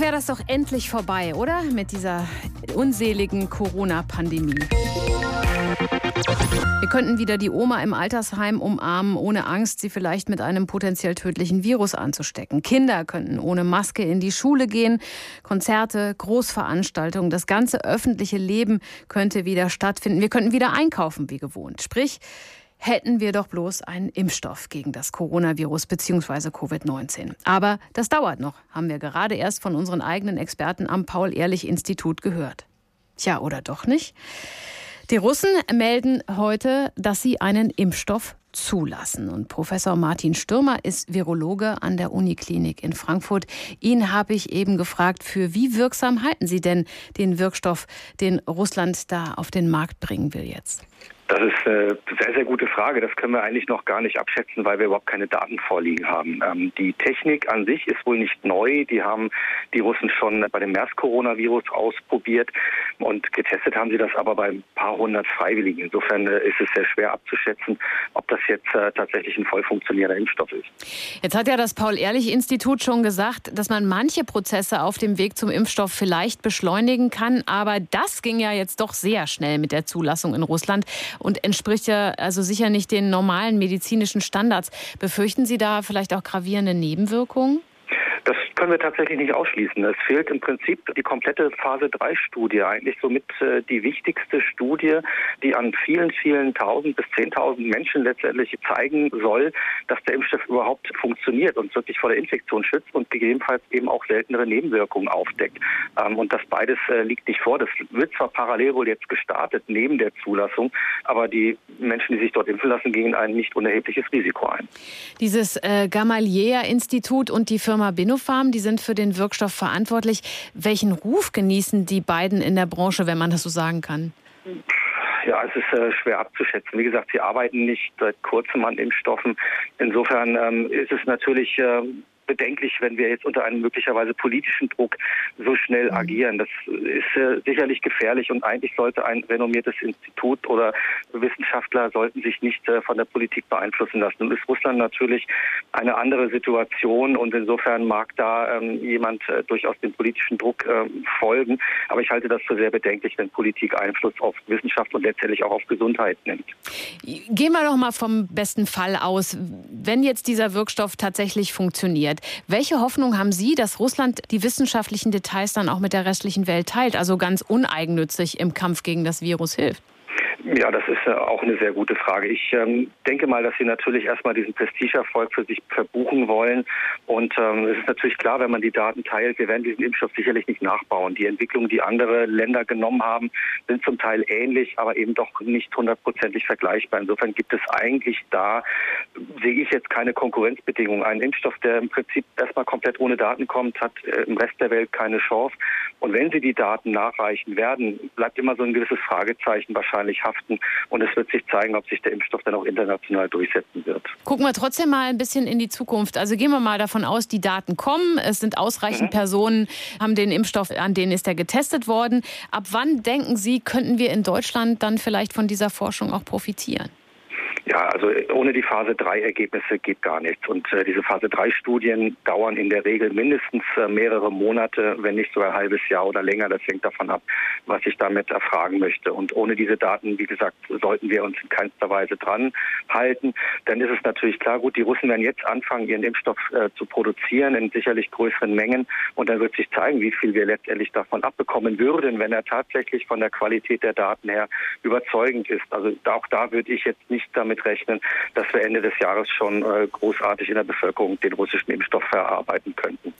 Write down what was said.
wäre das doch endlich vorbei, oder? Mit dieser unseligen Corona-Pandemie. Wir könnten wieder die Oma im Altersheim umarmen, ohne Angst, sie vielleicht mit einem potenziell tödlichen Virus anzustecken. Kinder könnten ohne Maske in die Schule gehen. Konzerte, Großveranstaltungen, das ganze öffentliche Leben könnte wieder stattfinden. Wir könnten wieder einkaufen wie gewohnt. Sprich, hätten wir doch bloß einen Impfstoff gegen das Coronavirus bzw. Covid-19. Aber das dauert noch, haben wir gerade erst von unseren eigenen Experten am Paul-Ehrlich-Institut gehört. Tja, oder doch nicht? Die Russen melden heute, dass sie einen Impfstoff zulassen. Und Professor Martin Stürmer ist Virologe an der Uniklinik in Frankfurt. Ihn habe ich eben gefragt, für wie wirksam halten Sie denn den Wirkstoff, den Russland da auf den Markt bringen will jetzt? Das ist eine sehr, sehr gute Frage. Das können wir eigentlich noch gar nicht abschätzen, weil wir überhaupt keine Daten vorliegen haben. Ähm, die Technik an sich ist wohl nicht neu. Die haben die Russen schon bei dem MERS-Coronavirus ausprobiert und getestet haben sie das aber bei ein paar hundert Freiwilligen. Insofern äh, ist es sehr schwer abzuschätzen, ob das jetzt äh, tatsächlich ein voll funktionierender Impfstoff ist. Jetzt hat ja das Paul-Ehrlich-Institut schon gesagt, dass man manche Prozesse auf dem Weg zum Impfstoff vielleicht beschleunigen kann. Aber das ging ja jetzt doch sehr schnell mit der Zulassung in Russland und entspricht ja also sicher nicht den normalen medizinischen Standards. Befürchten Sie da vielleicht auch gravierende Nebenwirkungen? Können wir tatsächlich nicht ausschließen. Es fehlt im Prinzip die komplette Phase 3 Studie, eigentlich somit äh, die wichtigste Studie, die an vielen, vielen tausend bis zehntausend Menschen letztendlich zeigen soll, dass der Impfstoff überhaupt funktioniert und wirklich vor der Infektion schützt und gegebenenfalls eben auch seltenere Nebenwirkungen aufdeckt. Ähm, und das beides äh, liegt nicht vor. Das wird zwar parallel wohl jetzt gestartet neben der Zulassung, aber die Menschen, die sich dort impfen lassen, gehen ein nicht unerhebliches Risiko ein. Dieses äh, Gamalier-Institut und die Firma Binopharm, die sind für den Wirkstoff verantwortlich. Welchen Ruf genießen die beiden in der Branche, wenn man das so sagen kann? Ja, es ist äh, schwer abzuschätzen. Wie gesagt, sie arbeiten nicht seit kurzem an Impfstoffen. Insofern ähm, ist es natürlich äh, bedenklich, wenn wir jetzt unter einem möglicherweise politischen Druck so schnell mhm. agieren. Das ist äh, sicherlich gefährlich und eigentlich sollte ein renommiertes Institut oder Wissenschaftler sollten sich nicht äh, von der Politik beeinflussen lassen. Nun ist Russland natürlich eine andere Situation und insofern mag da ähm, jemand äh, durchaus dem politischen Druck ähm, folgen. Aber ich halte das für sehr bedenklich, wenn Politik Einfluss auf Wissenschaft und letztendlich auch auf Gesundheit nimmt. Gehen wir doch mal vom besten Fall aus. Wenn jetzt dieser Wirkstoff tatsächlich funktioniert, wird. Welche Hoffnung haben Sie, dass Russland die wissenschaftlichen Details dann auch mit der restlichen Welt teilt, also ganz uneigennützig im Kampf gegen das Virus hilft? Ja, das ist äh, auch eine sehr gute Frage. Ich ähm, denke mal, dass Sie natürlich erstmal diesen Prestigeerfolg für sich verbuchen wollen. Und ähm, es ist natürlich klar, wenn man die Daten teilt, wir werden diesen Impfstoff sicherlich nicht nachbauen. Die Entwicklungen, die andere Länder genommen haben, sind zum Teil ähnlich, aber eben doch nicht hundertprozentig vergleichbar. Insofern gibt es eigentlich da, sehe ich jetzt keine Konkurrenzbedingungen. Ein Impfstoff, der im Prinzip erstmal komplett ohne Daten kommt, hat äh, im Rest der Welt keine Chance. Und wenn Sie die Daten nachreichen werden, bleibt immer so ein gewisses Fragezeichen wahrscheinlich haften verkraften. Und es wird sich zeigen, ob sich der Impfstoff dann auch international durchsetzen wird. Gucken wir trotzdem mal ein bisschen in die Zukunft. Also gehen wir mal davon aus, die Daten kommen. Es sind ausreichend mhm. Personen, haben den Impfstoff, an denen ist er getestet worden. Ab wann denken Sie, könnten wir in Deutschland dann vielleicht von dieser Forschung auch profitieren? Ja, also ohne die Phase 3 Ergebnisse geht gar nichts. Und äh, diese Phase 3 Studien dauern in der Regel mindestens äh, mehrere Monate, wenn nicht sogar ein halbes Jahr oder länger. Das hängt davon ab, was ich damit erfragen möchte. Und ohne diese Daten, wie gesagt, sollten wir uns in keinster Weise dran halten. Dann ist es natürlich klar, gut, die Russen werden jetzt anfangen, ihren Impfstoff äh, zu produzieren in sicherlich größeren Mengen. Und dann wird sich zeigen, wie viel wir letztendlich davon abbekommen würden, wenn er tatsächlich von der Qualität der Daten her überzeugend ist. Also auch da würde ich jetzt nicht damit damit rechnen, dass wir Ende des Jahres schon äh, großartig in der Bevölkerung den russischen Impfstoff verarbeiten könnten.